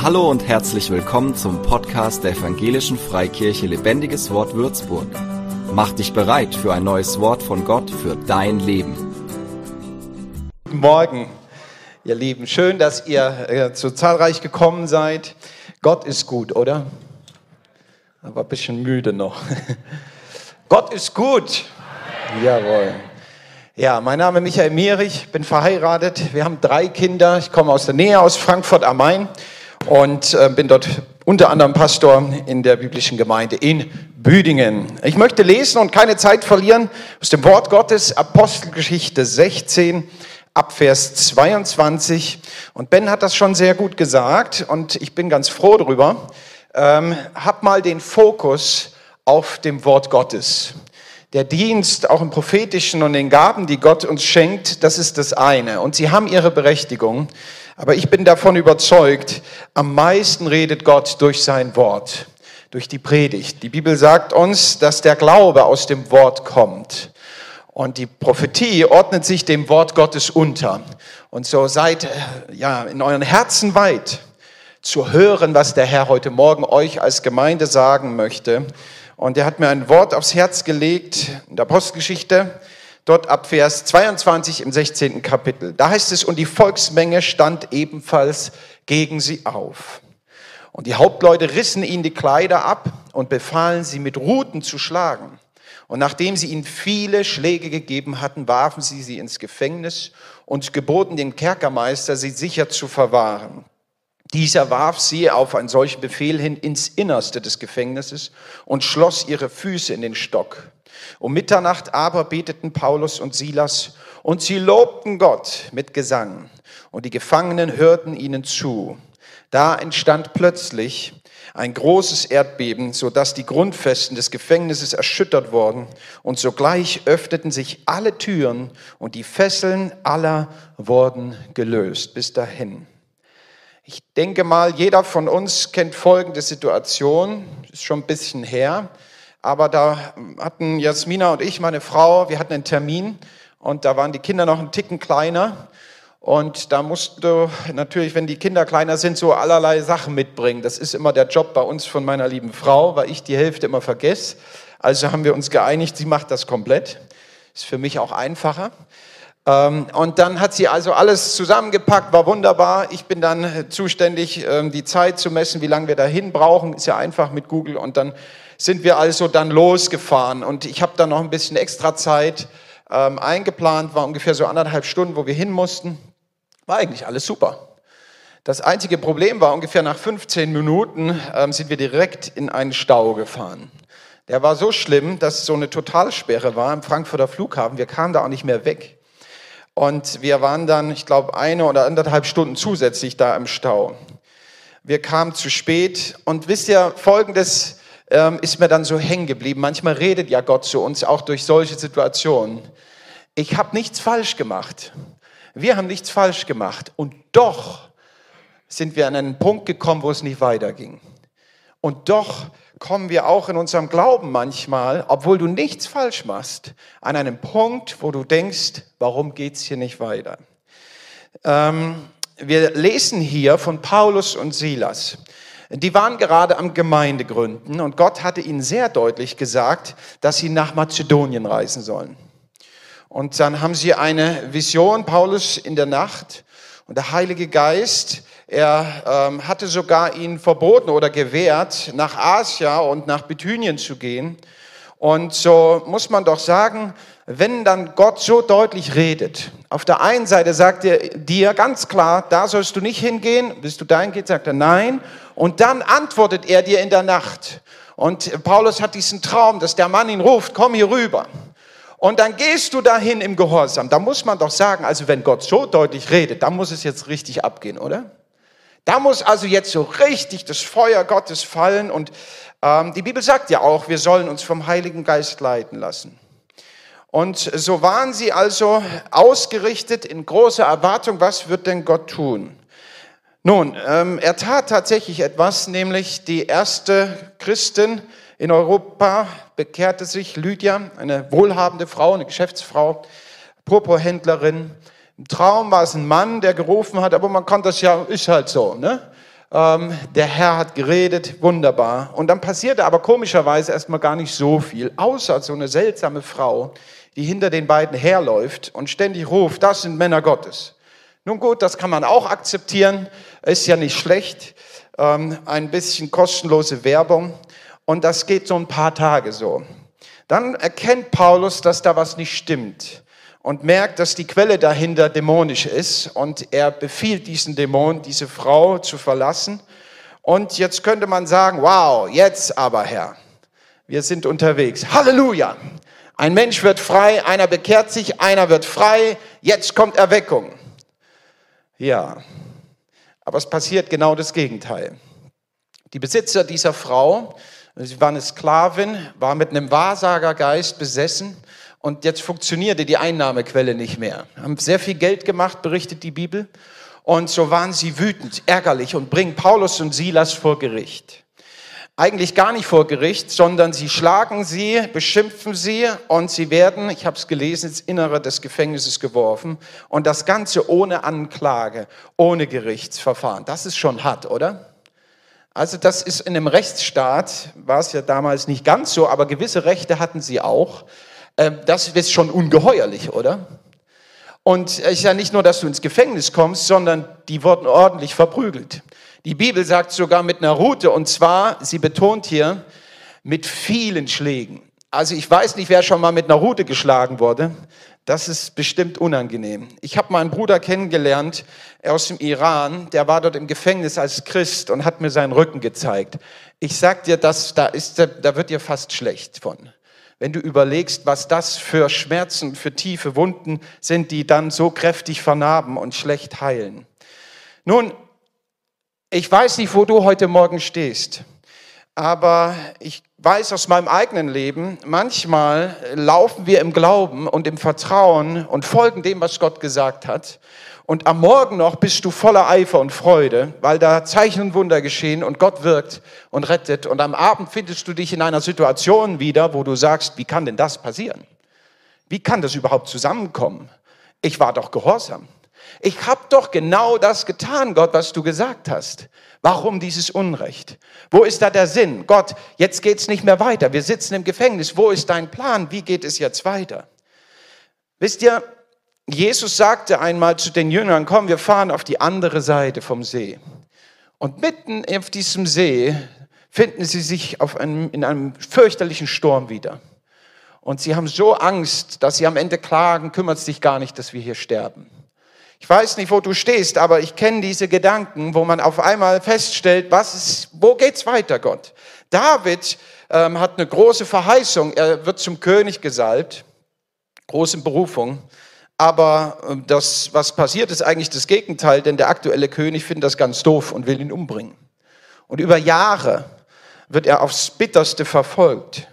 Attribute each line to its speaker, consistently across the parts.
Speaker 1: Hallo und herzlich willkommen zum Podcast der Evangelischen Freikirche Lebendiges Wort Würzburg. Mach dich bereit für ein neues Wort von Gott für dein Leben.
Speaker 2: Guten Morgen, ihr Lieben. Schön, dass ihr äh, so zahlreich gekommen seid. Gott ist gut, oder? Aber ein bisschen müde noch. Gott ist gut. Jawohl. Ja, mein Name ist Michael Mierich, bin verheiratet. Wir haben drei Kinder. Ich komme aus der Nähe aus Frankfurt am Main und äh, bin dort unter anderem Pastor in der biblischen Gemeinde in Büdingen. Ich möchte lesen und keine Zeit verlieren aus dem Wort Gottes, Apostelgeschichte 16, Abvers 22. Und Ben hat das schon sehr gut gesagt und ich bin ganz froh darüber. Ähm, hab mal den Fokus auf dem Wort Gottes. Der Dienst, auch im prophetischen und den Gaben, die Gott uns schenkt, das ist das eine. Und sie haben ihre Berechtigung. Aber ich bin davon überzeugt, am meisten redet Gott durch sein Wort, durch die Predigt. Die Bibel sagt uns, dass der Glaube aus dem Wort kommt. Und die Prophetie ordnet sich dem Wort Gottes unter. Und so seid äh, ja in euren Herzen weit zu hören, was der Herr heute Morgen euch als Gemeinde sagen möchte. Und er hat mir ein Wort aufs Herz gelegt in der Apostelgeschichte dort ab Vers 22 im 16. Kapitel. Da heißt es, und die Volksmenge stand ebenfalls gegen sie auf. Und die Hauptleute rissen ihnen die Kleider ab und befahlen sie mit Ruten zu schlagen. Und nachdem sie ihnen viele Schläge gegeben hatten, warfen sie sie ins Gefängnis und geboten dem Kerkermeister, sie sicher zu verwahren. Dieser warf sie auf einen solchen Befehl hin ins Innerste des Gefängnisses und schloss ihre Füße in den Stock. Um Mitternacht aber beteten Paulus und Silas und sie lobten Gott mit Gesang und die Gefangenen hörten ihnen zu. Da entstand plötzlich ein großes Erdbeben, so dass die Grundfesten des Gefängnisses erschüttert wurden und sogleich öffneten sich alle Türen und die Fesseln aller wurden gelöst. Bis dahin. Ich denke mal, jeder von uns kennt folgende Situation, ist schon ein bisschen her. Aber da hatten Jasmina und ich, meine Frau, wir hatten einen Termin und da waren die Kinder noch einen Ticken kleiner. Und da musst du natürlich, wenn die Kinder kleiner sind, so allerlei Sachen mitbringen. Das ist immer der Job bei uns von meiner lieben Frau, weil ich die Hälfte immer vergesse. Also haben wir uns geeinigt, sie macht das komplett. Ist für mich auch einfacher. Ähm, und dann hat sie also alles zusammengepackt, war wunderbar. Ich bin dann zuständig, ähm, die Zeit zu messen, wie lange wir dahin brauchen. Ist ja einfach mit Google. Und dann sind wir also dann losgefahren und ich habe dann noch ein bisschen extra Zeit ähm, eingeplant, war ungefähr so anderthalb Stunden, wo wir hin mussten. War eigentlich alles super. Das einzige Problem war, ungefähr nach 15 Minuten ähm, sind wir direkt in einen Stau gefahren. Der war so schlimm, dass so eine Totalsperre war im Frankfurter Flughafen. Wir kamen da auch nicht mehr weg. Und wir waren dann, ich glaube, eine oder anderthalb Stunden zusätzlich da im Stau. Wir kamen zu spät und wisst ihr, folgendes ähm, ist mir dann so hängen geblieben. Manchmal redet ja Gott zu uns auch durch solche Situationen. Ich habe nichts falsch gemacht. Wir haben nichts falsch gemacht. Und doch sind wir an einen Punkt gekommen, wo es nicht weiterging. Und doch kommen wir auch in unserem Glauben manchmal, obwohl du nichts falsch machst, an einen Punkt, wo du denkst, warum geht es hier nicht weiter? Ähm, wir lesen hier von Paulus und Silas. Die waren gerade am Gemeindegründen und Gott hatte ihnen sehr deutlich gesagt, dass sie nach Mazedonien reisen sollen. Und dann haben sie eine Vision, Paulus in der Nacht und der Heilige Geist, er ähm, hatte sogar ihnen verboten oder gewährt, nach Asia und nach Bithynien zu gehen. Und so muss man doch sagen, wenn dann Gott so deutlich redet, auf der einen Seite sagt er dir ganz klar, da sollst du nicht hingehen, bist du dahin geht, sagt er nein. Und dann antwortet er dir in der Nacht. Und Paulus hat diesen Traum, dass der Mann ihn ruft, komm hier rüber. Und dann gehst du dahin im Gehorsam. Da muss man doch sagen, also wenn Gott so deutlich redet, dann muss es jetzt richtig abgehen, oder? Da muss also jetzt so richtig das Feuer Gottes fallen. Und ähm, die Bibel sagt ja auch, wir sollen uns vom Heiligen Geist leiten lassen. Und so waren sie also ausgerichtet in großer Erwartung, was wird denn Gott tun? Nun, ähm, er tat tatsächlich etwas, nämlich die erste Christin in Europa bekehrte sich, Lydia, eine wohlhabende Frau, eine Geschäftsfrau, Purpurhändlerin. Im Traum war es ein Mann, der gerufen hat, aber man kann das ja, ist halt so. Ne? Ähm, der Herr hat geredet, wunderbar. Und dann passierte aber komischerweise erstmal gar nicht so viel, außer so eine seltsame Frau, die hinter den beiden herläuft und ständig ruft, das sind Männer Gottes. Nun gut, das kann man auch akzeptieren, ist ja nicht schlecht. Ähm, ein bisschen kostenlose Werbung. Und das geht so ein paar Tage so. Dann erkennt Paulus, dass da was nicht stimmt und merkt, dass die Quelle dahinter dämonisch ist und er befiehlt diesen Dämon, diese Frau zu verlassen. Und jetzt könnte man sagen, wow, jetzt aber Herr, wir sind unterwegs. Halleluja! Ein Mensch wird frei, einer bekehrt sich, einer wird frei, jetzt kommt Erweckung. Ja, aber es passiert genau das Gegenteil. Die Besitzer dieser Frau, sie war eine Sklavin, war mit einem Wahrsagergeist besessen und jetzt funktionierte die Einnahmequelle nicht mehr. Haben sehr viel Geld gemacht, berichtet die Bibel. Und so waren sie wütend, ärgerlich und bringen Paulus und Silas vor Gericht. Eigentlich gar nicht vor Gericht, sondern sie schlagen sie, beschimpfen sie und sie werden, ich habe es gelesen, ins Innere des Gefängnisses geworfen. Und das Ganze ohne Anklage, ohne Gerichtsverfahren. Das ist schon hart, oder? Also das ist in einem Rechtsstaat, war es ja damals nicht ganz so, aber gewisse Rechte hatten sie auch. Ähm, das ist schon ungeheuerlich, oder? Und es ist ja nicht nur, dass du ins Gefängnis kommst, sondern die wurden ordentlich verprügelt. Die Bibel sagt sogar mit einer Rute, und zwar, sie betont hier, mit vielen Schlägen. Also ich weiß nicht, wer schon mal mit einer Rute geschlagen wurde. Das ist bestimmt unangenehm. Ich habe mal einen Bruder kennengelernt aus dem Iran, der war dort im Gefängnis als Christ und hat mir seinen Rücken gezeigt. Ich sag dir, das, da, ist, da wird dir fast schlecht von wenn du überlegst, was das für Schmerzen, für tiefe Wunden sind, die dann so kräftig vernarben und schlecht heilen. Nun, ich weiß nicht, wo du heute Morgen stehst, aber ich weiß aus meinem eigenen Leben, manchmal laufen wir im Glauben und im Vertrauen und folgen dem, was Gott gesagt hat. Und am Morgen noch bist du voller Eifer und Freude, weil da Zeichen und Wunder geschehen und Gott wirkt und rettet. Und am Abend findest du dich in einer Situation wieder, wo du sagst, wie kann denn das passieren? Wie kann das überhaupt zusammenkommen? Ich war doch gehorsam. Ich habe doch genau das getan, Gott, was du gesagt hast. Warum dieses Unrecht? Wo ist da der Sinn? Gott, jetzt geht's nicht mehr weiter. Wir sitzen im Gefängnis. Wo ist dein Plan? Wie geht es jetzt weiter? Wisst ihr, Jesus sagte einmal zu den Jüngern, komm, wir fahren auf die andere Seite vom See. Und mitten auf diesem See finden sie sich auf einem, in einem fürchterlichen Sturm wieder. Und sie haben so Angst, dass sie am Ende klagen, kümmert es dich gar nicht, dass wir hier sterben. Ich weiß nicht, wo du stehst, aber ich kenne diese Gedanken, wo man auf einmal feststellt, was ist, wo geht's weiter, Gott? David ähm, hat eine große Verheißung. Er wird zum König gesalbt, große Berufung. Aber ähm, das, was passiert, ist eigentlich das Gegenteil, denn der aktuelle König findet das ganz doof und will ihn umbringen. Und über Jahre wird er aufs bitterste verfolgt.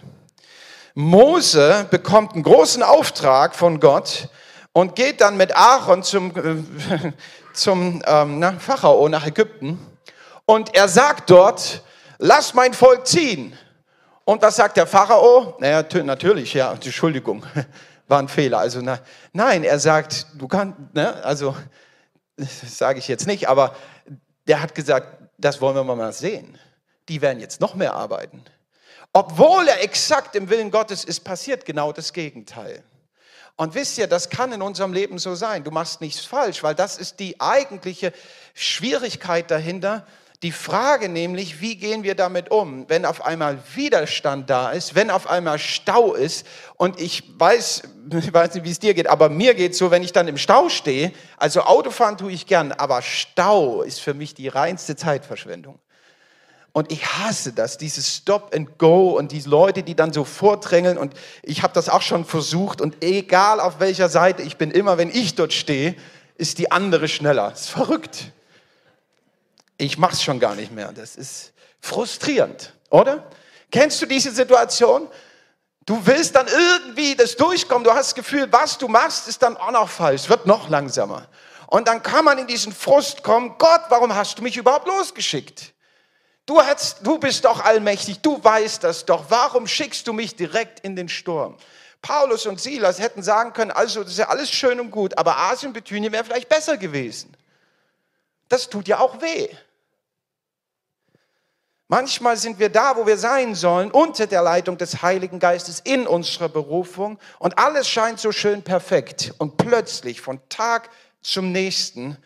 Speaker 2: Mose bekommt einen großen Auftrag von Gott und geht dann mit Aaron zum, äh, zum ähm, na, Pharao nach Ägypten. Und er sagt dort, lass mein Volk ziehen. Und was sagt der Pharao? Naja, natürlich, ja, Entschuldigung war ein Fehler. Also na, nein, er sagt, du kannst, ne, also sage ich jetzt nicht, aber der hat gesagt, das wollen wir mal sehen. Die werden jetzt noch mehr arbeiten. Obwohl er exakt im Willen Gottes ist, passiert genau das Gegenteil. Und wisst ihr, das kann in unserem Leben so sein. Du machst nichts falsch, weil das ist die eigentliche Schwierigkeit dahinter, die Frage nämlich, wie gehen wir damit um, wenn auf einmal Widerstand da ist, wenn auf einmal Stau ist und ich weiß, ich weiß nicht, wie es dir geht, aber mir geht so, wenn ich dann im Stau stehe, also Autofahren tue ich gern, aber Stau ist für mich die reinste Zeitverschwendung. Und ich hasse das, dieses Stop and Go und die Leute, die dann so vordrängeln. Und ich habe das auch schon versucht. Und egal auf welcher Seite ich bin, immer wenn ich dort stehe, ist die andere schneller. Das ist verrückt ich mach's schon gar nicht mehr. Das ist frustrierend, oder? Kennst du diese Situation? Du willst dann irgendwie das durchkommen. Du hast das Gefühl, was du machst, ist dann auch noch falsch. Wird noch langsamer. Und dann kann man in diesen Frust kommen. Gott, warum hast du mich überhaupt losgeschickt? Du, hast, du bist doch allmächtig. Du weißt das doch. Warum schickst du mich direkt in den Sturm? Paulus und Silas hätten sagen können, also das ist ja alles schön und gut, aber Asien, Bithynien wäre vielleicht besser gewesen. Das tut ja auch weh. Manchmal sind wir da, wo wir sein sollen, unter der Leitung des Heiligen Geistes in unserer Berufung und alles scheint so schön perfekt und plötzlich von Tag zum nächsten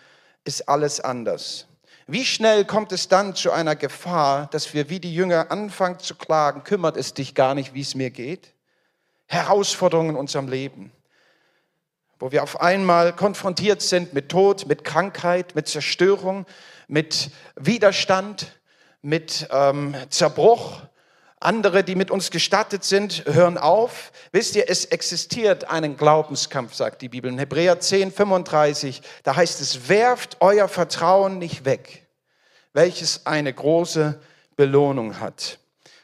Speaker 2: ist alles anders. Wie schnell kommt es dann zu einer Gefahr, dass wir wie die Jünger anfangen zu klagen, kümmert es dich gar nicht, wie es mir geht? Herausforderungen in unserem Leben, wo wir auf einmal konfrontiert sind mit Tod, mit Krankheit, mit Zerstörung, mit Widerstand, mit ähm, Zerbruch. Andere, die mit uns gestattet sind, hören auf. Wisst ihr, es existiert einen Glaubenskampf, sagt die Bibel. In Hebräer 10, 35, da heißt es, werft euer Vertrauen nicht weg, welches eine große Belohnung hat.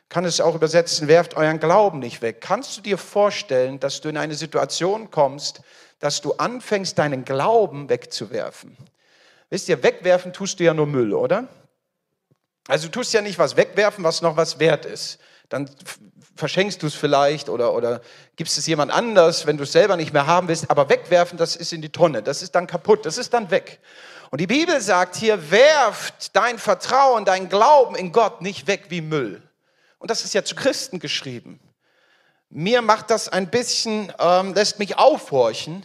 Speaker 2: Kann es auch übersetzen, werft euren Glauben nicht weg. Kannst du dir vorstellen, dass du in eine Situation kommst, dass du anfängst, deinen Glauben wegzuwerfen? Wisst ihr, wegwerfen tust du ja nur Müll, oder? Also du tust ja nicht was wegwerfen, was noch was wert ist. Dann verschenkst du es vielleicht oder, oder gibst es jemand anders, wenn du es selber nicht mehr haben willst. Aber wegwerfen, das ist in die Tonne. Das ist dann kaputt. Das ist dann weg. Und die Bibel sagt hier, werft dein Vertrauen, dein Glauben in Gott nicht weg wie Müll. Und das ist ja zu Christen geschrieben. Mir macht das ein bisschen, ähm, lässt mich aufhorchen,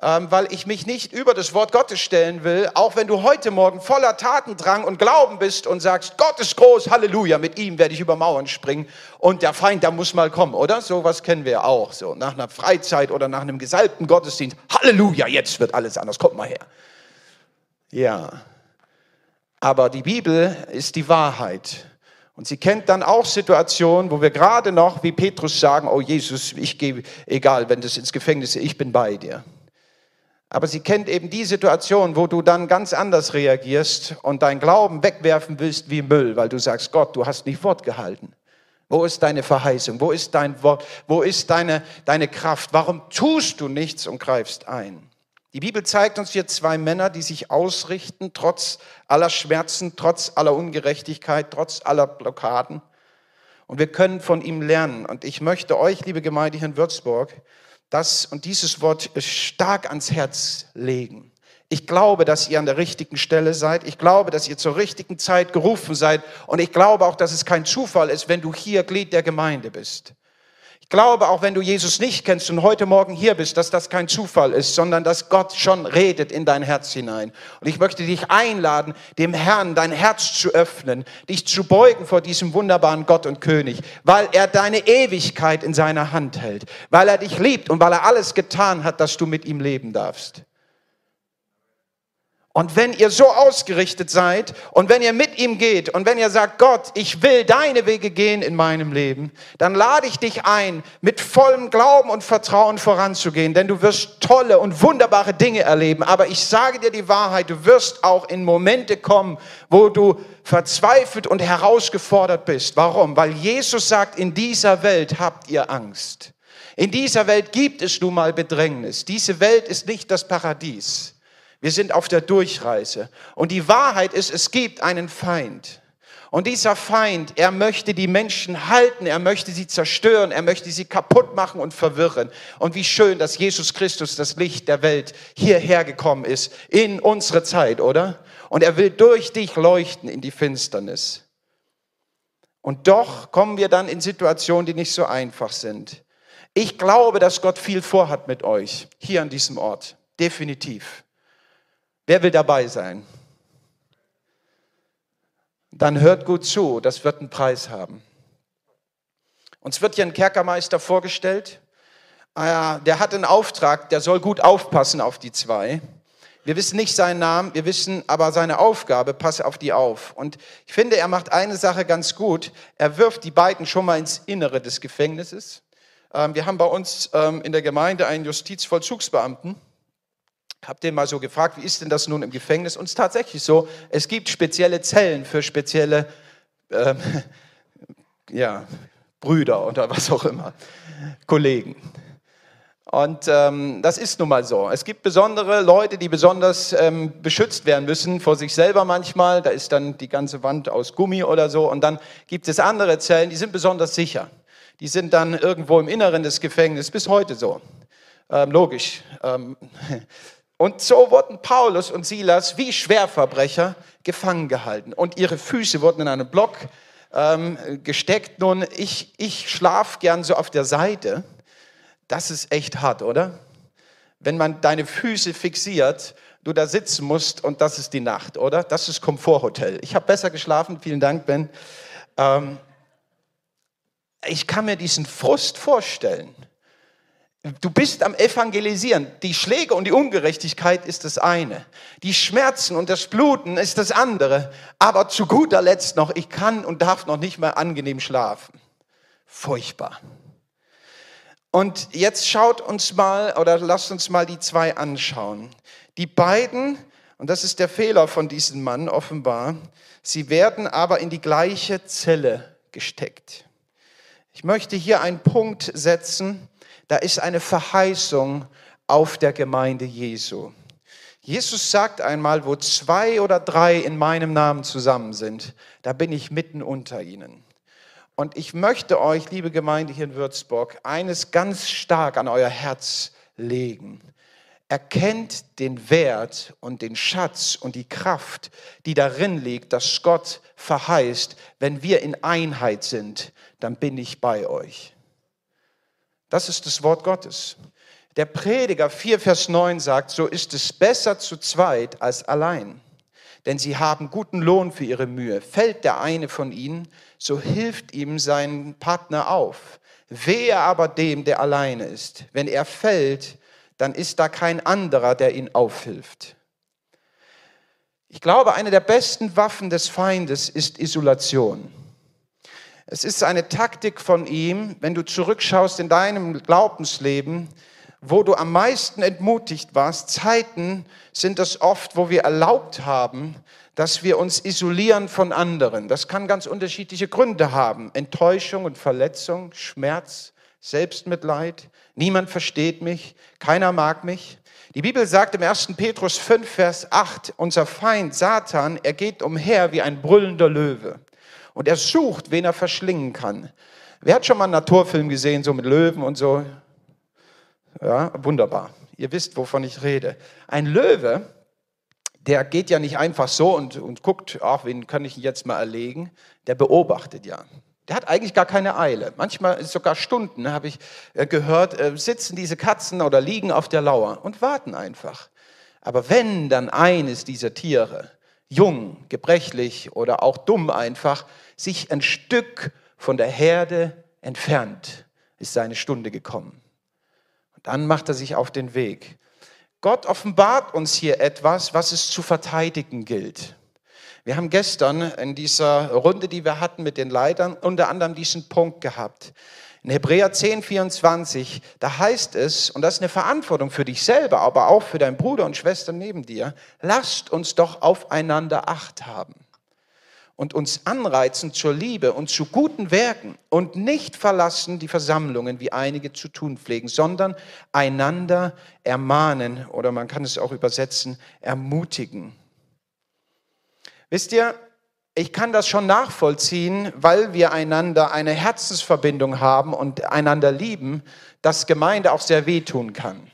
Speaker 2: ähm, weil ich mich nicht über das Wort Gottes stellen will, auch wenn du heute Morgen voller Tatendrang und Glauben bist und sagst, Gott ist groß, Halleluja, mit ihm werde ich über Mauern springen und der Feind, der muss mal kommen, oder? Sowas kennen wir auch, so nach einer Freizeit oder nach einem gesalbten Gottesdienst, Halleluja, jetzt wird alles anders, kommt mal her. Ja, aber die Bibel ist die Wahrheit. Und sie kennt dann auch Situationen, wo wir gerade noch, wie Petrus sagen, oh Jesus, ich gehe, egal, wenn das ins Gefängnis ist, ich bin bei dir. Aber sie kennt eben die Situation, wo du dann ganz anders reagierst und dein Glauben wegwerfen willst wie Müll, weil du sagst, Gott, du hast nicht Wort gehalten. Wo ist deine Verheißung? Wo ist dein Wort? Wo ist deine, deine Kraft? Warum tust du nichts und greifst ein? Die Bibel zeigt uns hier zwei Männer, die sich ausrichten, trotz aller Schmerzen, trotz aller Ungerechtigkeit, trotz aller Blockaden. Und wir können von ihm lernen. Und ich möchte euch, liebe Gemeinde hier in Würzburg, das und dieses Wort stark ans Herz legen. Ich glaube, dass ihr an der richtigen Stelle seid. Ich glaube, dass ihr zur richtigen Zeit gerufen seid. Und ich glaube auch, dass es kein Zufall ist, wenn du hier Glied der Gemeinde bist. Glaube, auch wenn du Jesus nicht kennst und heute Morgen hier bist, dass das kein Zufall ist, sondern dass Gott schon redet in dein Herz hinein. Und ich möchte dich einladen, dem Herrn dein Herz zu öffnen, dich zu beugen vor diesem wunderbaren Gott und König, weil er deine Ewigkeit in seiner Hand hält, weil er dich liebt und weil er alles getan hat, dass du mit ihm leben darfst. Und wenn ihr so ausgerichtet seid und wenn ihr mit ihm geht und wenn ihr sagt, Gott, ich will deine Wege gehen in meinem Leben, dann lade ich dich ein, mit vollem Glauben und Vertrauen voranzugehen, denn du wirst tolle und wunderbare Dinge erleben. Aber ich sage dir die Wahrheit, du wirst auch in Momente kommen, wo du verzweifelt und herausgefordert bist. Warum? Weil Jesus sagt, in dieser Welt habt ihr Angst. In dieser Welt gibt es nun mal Bedrängnis. Diese Welt ist nicht das Paradies. Wir sind auf der Durchreise. Und die Wahrheit ist, es gibt einen Feind. Und dieser Feind, er möchte die Menschen halten, er möchte sie zerstören, er möchte sie kaputt machen und verwirren. Und wie schön, dass Jesus Christus, das Licht der Welt, hierher gekommen ist, in unsere Zeit, oder? Und er will durch dich leuchten in die Finsternis. Und doch kommen wir dann in Situationen, die nicht so einfach sind. Ich glaube, dass Gott viel vorhat mit euch, hier an diesem Ort. Definitiv. Wer will dabei sein? Dann hört gut zu, das wird einen Preis haben. Uns wird hier ein Kerkermeister vorgestellt. Ah der hat einen Auftrag, der soll gut aufpassen auf die zwei. Wir wissen nicht seinen Namen, wir wissen aber seine Aufgabe, pass auf die auf. Und ich finde, er macht eine Sache ganz gut. Er wirft die beiden schon mal ins Innere des Gefängnisses. Ähm, wir haben bei uns ähm, in der Gemeinde einen Justizvollzugsbeamten habe den mal so gefragt, wie ist denn das nun im Gefängnis? Und es ist tatsächlich so, es gibt spezielle Zellen für spezielle ähm, ja, Brüder oder was auch immer, Kollegen. Und ähm, das ist nun mal so. Es gibt besondere Leute, die besonders ähm, beschützt werden müssen vor sich selber manchmal. Da ist dann die ganze Wand aus Gummi oder so. Und dann gibt es andere Zellen, die sind besonders sicher. Die sind dann irgendwo im Inneren des Gefängnisses, bis heute so. Ähm, logisch. Und so wurden Paulus und Silas wie Schwerverbrecher gefangen gehalten. Und ihre Füße wurden in einen Block ähm, gesteckt. Nun, ich, ich schlafe gern so auf der Seite. Das ist echt hart, oder? Wenn man deine Füße fixiert, du da sitzen musst und das ist die Nacht, oder? Das ist Komforthotel. Ich habe besser geschlafen, vielen Dank, Ben. Ähm, ich kann mir diesen Frust vorstellen. Du bist am Evangelisieren. Die Schläge und die Ungerechtigkeit ist das eine. Die Schmerzen und das Bluten ist das andere. Aber zu guter Letzt noch, ich kann und darf noch nicht mehr angenehm schlafen. Furchtbar. Und jetzt schaut uns mal oder lasst uns mal die zwei anschauen. Die beiden, und das ist der Fehler von diesem Mann offenbar, sie werden aber in die gleiche Zelle gesteckt. Ich möchte hier einen Punkt setzen, da ist eine Verheißung auf der Gemeinde Jesu. Jesus sagt einmal, wo zwei oder drei in meinem Namen zusammen sind, da bin ich mitten unter ihnen. Und ich möchte euch, liebe Gemeinde hier in Würzburg, eines ganz stark an euer Herz legen. Erkennt den Wert und den Schatz und die Kraft, die darin liegt, dass Gott verheißt, wenn wir in Einheit sind, dann bin ich bei euch. Das ist das Wort Gottes. Der Prediger 4, Vers 9 sagt, so ist es besser zu zweit als allein. Denn sie haben guten Lohn für ihre Mühe. Fällt der eine von ihnen, so hilft ihm sein Partner auf. Wehe aber dem, der alleine ist. Wenn er fällt, dann ist da kein anderer, der ihn aufhilft. Ich glaube, eine der besten Waffen des Feindes ist Isolation. Es ist eine Taktik von ihm, wenn du zurückschaust in deinem Glaubensleben, wo du am meisten entmutigt warst. Zeiten sind es oft, wo wir erlaubt haben, dass wir uns isolieren von anderen. Das kann ganz unterschiedliche Gründe haben. Enttäuschung und Verletzung, Schmerz, Selbstmitleid. Niemand versteht mich, keiner mag mich. Die Bibel sagt im 1. Petrus 5, Vers 8, unser Feind Satan, er geht umher wie ein brüllender Löwe. Und er sucht, wen er verschlingen kann. Wer hat schon mal einen Naturfilm gesehen, so mit Löwen und so? Ja, wunderbar. Ihr wisst, wovon ich rede. Ein Löwe, der geht ja nicht einfach so und, und guckt, ach, wen kann ich jetzt mal erlegen? Der beobachtet ja. Der hat eigentlich gar keine Eile. Manchmal sogar Stunden, habe ich äh, gehört, äh, sitzen diese Katzen oder liegen auf der Lauer und warten einfach. Aber wenn dann eines dieser Tiere, jung, gebrechlich oder auch dumm einfach, sich ein Stück von der Herde entfernt, ist seine Stunde gekommen. Und dann macht er sich auf den Weg. Gott offenbart uns hier etwas, was es zu verteidigen gilt. Wir haben gestern in dieser Runde, die wir hatten mit den Leitern, unter anderem diesen Punkt gehabt. In Hebräer 10, 24, da heißt es, und das ist eine Verantwortung für dich selber, aber auch für deinen Bruder und Schwester neben dir, lasst uns doch aufeinander Acht haben und uns anreizen zur Liebe und zu guten Werken und nicht verlassen die Versammlungen, wie einige zu tun pflegen, sondern einander ermahnen oder man kann es auch übersetzen, ermutigen. Wisst ihr, ich kann das schon nachvollziehen, weil wir einander eine Herzensverbindung haben und einander lieben, dass Gemeinde auch sehr wehtun kann.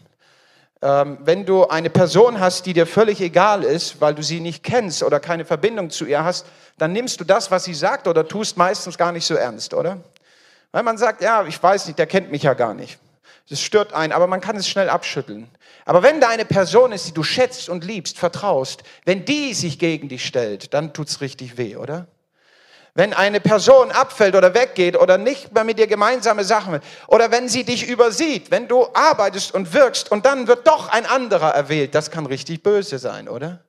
Speaker 2: Ähm, wenn du eine Person hast, die dir völlig egal ist, weil du sie nicht kennst oder keine Verbindung zu ihr hast, dann nimmst du das, was sie sagt oder tust, meistens gar nicht so ernst, oder? Weil man sagt, ja, ich weiß nicht, der kennt mich ja gar nicht. Das stört einen, aber man kann es schnell abschütteln. Aber wenn da eine Person ist, die du schätzt und liebst, vertraust, wenn die sich gegen dich stellt, dann tut's richtig weh, oder? Wenn eine Person abfällt oder weggeht oder nicht mehr mit dir gemeinsame Sachen will, oder wenn sie dich übersieht, wenn du arbeitest und wirkst und dann wird doch ein anderer erwählt, das kann richtig böse sein, oder?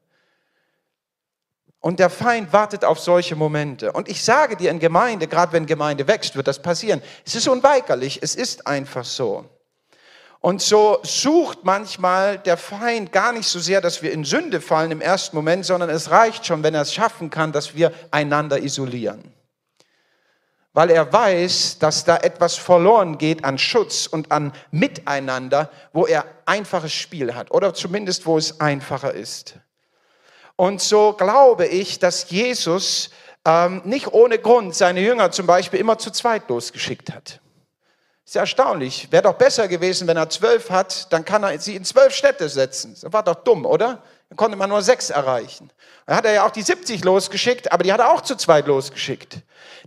Speaker 2: Und der Feind wartet auf solche Momente. Und ich sage dir in Gemeinde, gerade wenn Gemeinde wächst, wird das passieren. Es ist unweigerlich, es ist einfach so. Und so sucht manchmal der Feind gar nicht so sehr, dass wir in Sünde fallen im ersten Moment, sondern es reicht schon, wenn er es schaffen kann, dass wir einander isolieren. Weil er weiß, dass da etwas verloren geht an Schutz und an Miteinander, wo er einfaches Spiel hat oder zumindest wo es einfacher ist. Und so glaube ich, dass Jesus ähm, nicht ohne Grund seine Jünger zum Beispiel immer zu zweit losgeschickt hat. Ist ja erstaunlich. Wäre doch besser gewesen, wenn er zwölf hat, dann kann er sie in zwölf Städte setzen. Das war doch dumm, oder? Dann konnte man nur sechs erreichen. Dann hat er ja auch die 70 losgeschickt, aber die hat er auch zu zweit losgeschickt.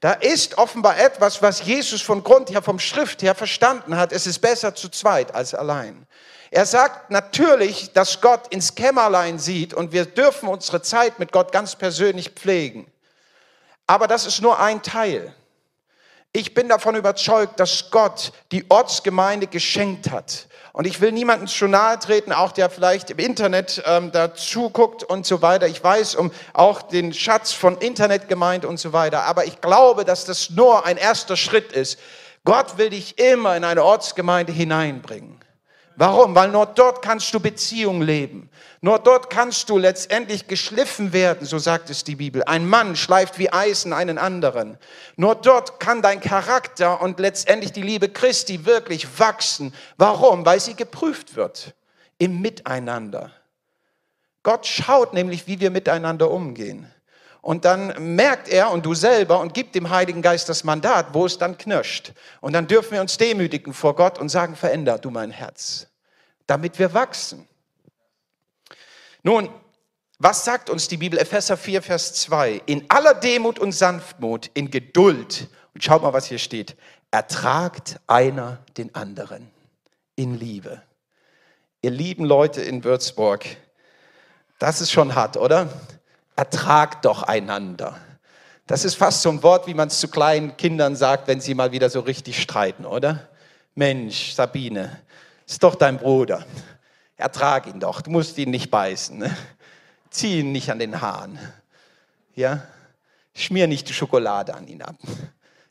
Speaker 2: Da ist offenbar etwas, was Jesus von Grund her, vom Schrift her verstanden hat. Es ist besser zu zweit als allein. Er sagt natürlich, dass Gott ins Kämmerlein sieht und wir dürfen unsere Zeit mit Gott ganz persönlich pflegen. Aber das ist nur ein Teil. Ich bin davon überzeugt, dass Gott die Ortsgemeinde geschenkt hat. Und ich will niemandem schon nahe treten, auch der vielleicht im Internet ähm, dazu guckt und so weiter. Ich weiß um auch den Schatz von Internetgemeinde und so weiter. Aber ich glaube, dass das nur ein erster Schritt ist. Gott will dich immer in eine Ortsgemeinde hineinbringen. Warum? Weil nur dort kannst du Beziehung leben. Nur dort kannst du letztendlich geschliffen werden, so sagt es die Bibel. Ein Mann schleift wie Eisen einen anderen. Nur dort kann dein Charakter und letztendlich die Liebe Christi wirklich wachsen. Warum? Weil sie geprüft wird im Miteinander. Gott schaut nämlich, wie wir miteinander umgehen. Und dann merkt er und du selber und gibt dem Heiligen Geist das Mandat, wo es dann knirscht. Und dann dürfen wir uns demütigen vor Gott und sagen, veränder du mein Herz damit wir wachsen. Nun, was sagt uns die Bibel? Epheser 4, Vers 2. In aller Demut und Sanftmut, in Geduld. Und schaut mal, was hier steht. Ertragt einer den anderen in Liebe. Ihr lieben Leute in Würzburg, das ist schon hart, oder? Ertragt doch einander. Das ist fast so ein Wort, wie man es zu kleinen Kindern sagt, wenn sie mal wieder so richtig streiten, oder? Mensch, Sabine, ist doch dein Bruder. Ertrag ihn doch. Du musst ihn nicht beißen. Ne? Zieh ihn nicht an den Haaren. Ja? Schmier nicht die Schokolade an ihn ab.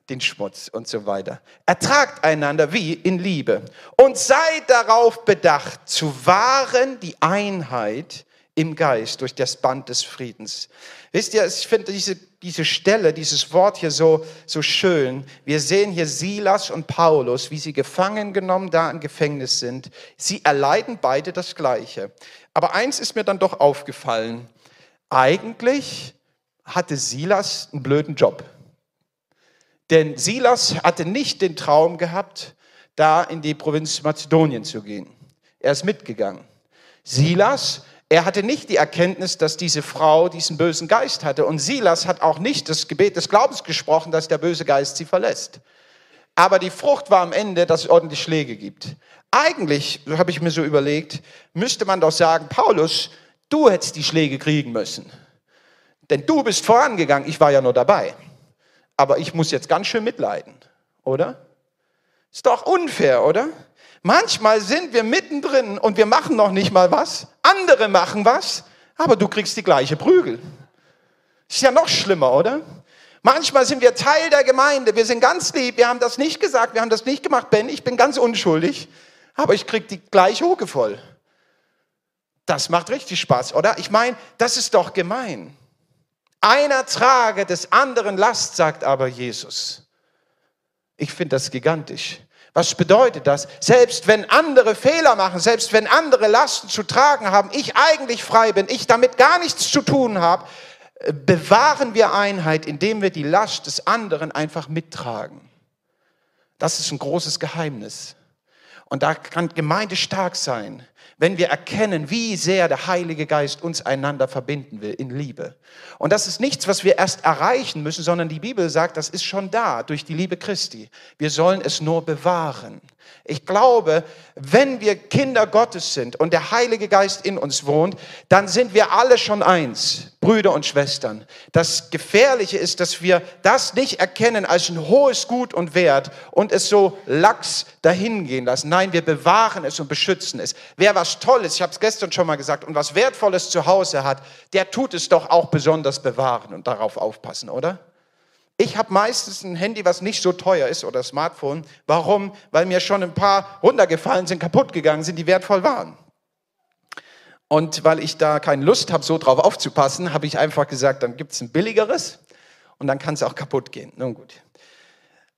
Speaker 2: Den Schmutz und so weiter. Ertragt einander wie in Liebe. Und seid darauf bedacht, zu wahren die Einheit im Geist durch das Band des Friedens. Wisst ihr, ich finde diese, diese Stelle, dieses Wort hier so, so schön. Wir sehen hier Silas und Paulus, wie sie gefangen genommen da im Gefängnis sind. Sie erleiden beide das Gleiche. Aber eins ist mir dann doch aufgefallen. Eigentlich hatte Silas einen blöden Job. Denn Silas hatte nicht den Traum gehabt, da in die Provinz Mazedonien zu gehen. Er ist mitgegangen. Silas er hatte nicht die Erkenntnis, dass diese Frau diesen bösen Geist hatte. Und Silas hat auch nicht das Gebet des Glaubens gesprochen, dass der böse Geist sie verlässt. Aber die Frucht war am Ende, dass es ordentlich Schläge gibt. Eigentlich, so habe ich mir so überlegt, müsste man doch sagen, Paulus, du hättest die Schläge kriegen müssen. Denn du bist vorangegangen, ich war ja nur dabei. Aber ich muss jetzt ganz schön mitleiden, oder? Ist doch unfair, oder? Manchmal sind wir mittendrin und wir machen noch nicht mal was. Andere machen was, aber du kriegst die gleiche Prügel. Ist ja noch schlimmer, oder? Manchmal sind wir Teil der Gemeinde, wir sind ganz lieb, wir haben das nicht gesagt, wir haben das nicht gemacht, Ben, ich bin ganz unschuldig, aber ich krieg die gleiche Hucke voll. Das macht richtig Spaß, oder? Ich meine, das ist doch gemein. Einer trage des anderen Last, sagt aber Jesus. Ich finde das gigantisch. Was bedeutet das? Selbst wenn andere Fehler machen, selbst wenn andere Lasten zu tragen haben, ich eigentlich frei bin, ich damit gar nichts zu tun habe, äh, bewahren wir Einheit, indem wir die Last des anderen einfach mittragen. Das ist ein großes Geheimnis. Und da kann Gemeinde stark sein, wenn wir erkennen, wie sehr der Heilige Geist uns einander verbinden will in Liebe. Und das ist nichts, was wir erst erreichen müssen, sondern die Bibel sagt, das ist schon da durch die Liebe Christi. Wir sollen es nur bewahren. Ich glaube, wenn wir Kinder Gottes sind und der Heilige Geist in uns wohnt, dann sind wir alle schon eins, Brüder und Schwestern. Das Gefährliche ist, dass wir das nicht erkennen als ein hohes Gut und Wert und es so lax dahingehen lassen. Nein, wir bewahren es und beschützen es. Wer was Tolles, ich habe es gestern schon mal gesagt, und was Wertvolles zu Hause hat, der tut es doch auch besonders bewahren und darauf aufpassen, oder? Ich habe meistens ein Handy, was nicht so teuer ist oder Smartphone. Warum? Weil mir schon ein paar runtergefallen sind, kaputt gegangen sind, die wertvoll waren. Und weil ich da keine Lust habe, so drauf aufzupassen, habe ich einfach gesagt, dann gibt es ein billigeres und dann kann es auch kaputt gehen. Nun gut.